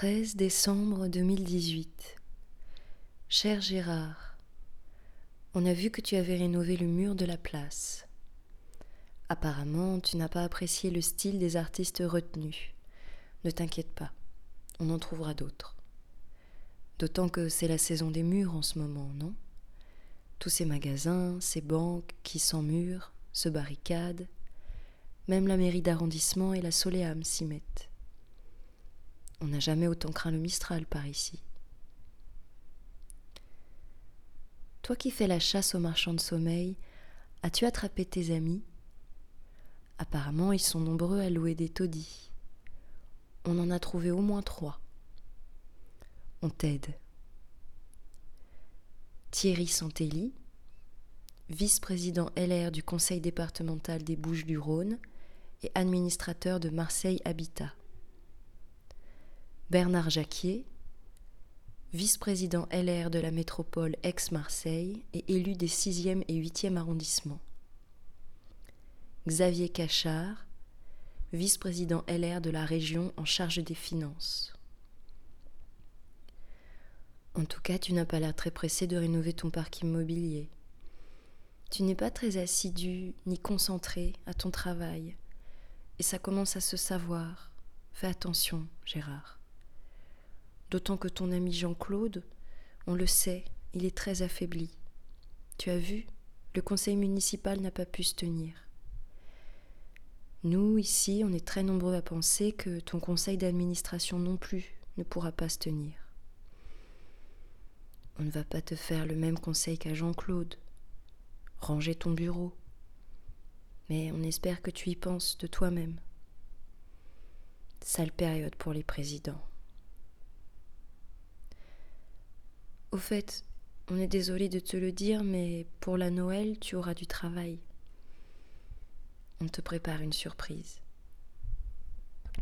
13 décembre 2018 Cher Gérard, on a vu que tu avais rénové le mur de la place. Apparemment, tu n'as pas apprécié le style des artistes retenus. Ne t'inquiète pas, on en trouvera d'autres. D'autant que c'est la saison des murs en ce moment, non? Tous ces magasins, ces banques qui s'emmurent, se barricadent, même la mairie d'arrondissement et la Soléam s'y mettent. On n'a jamais autant craint le Mistral par ici. Toi qui fais la chasse aux marchands de sommeil, as-tu attrapé tes amis? Apparemment, ils sont nombreux à louer des taudis. On en a trouvé au moins trois. On t'aide. Thierry Santelli, vice-président LR du conseil départemental des Bouches-du-Rhône et administrateur de Marseille Habitat. Bernard Jacquier, vice-président LR de la métropole Aix-Marseille et élu des 6e et 8e arrondissements. Xavier Cachard, vice-président LR de la région en charge des finances. En tout cas, tu n'as pas l'air très pressé de rénover ton parc immobilier. Tu n'es pas très assidu ni concentré à ton travail, et ça commence à se savoir. Fais attention, Gérard. D'autant que ton ami Jean-Claude, on le sait, il est très affaibli. Tu as vu, le conseil municipal n'a pas pu se tenir. Nous, ici, on est très nombreux à penser que ton conseil d'administration non plus ne pourra pas se tenir. On ne va pas te faire le même conseil qu'à Jean-Claude. Ranger ton bureau. Mais on espère que tu y penses de toi-même. Sale période pour les présidents. Au fait, on est désolé de te le dire, mais pour la Noël, tu auras du travail. On te prépare une surprise.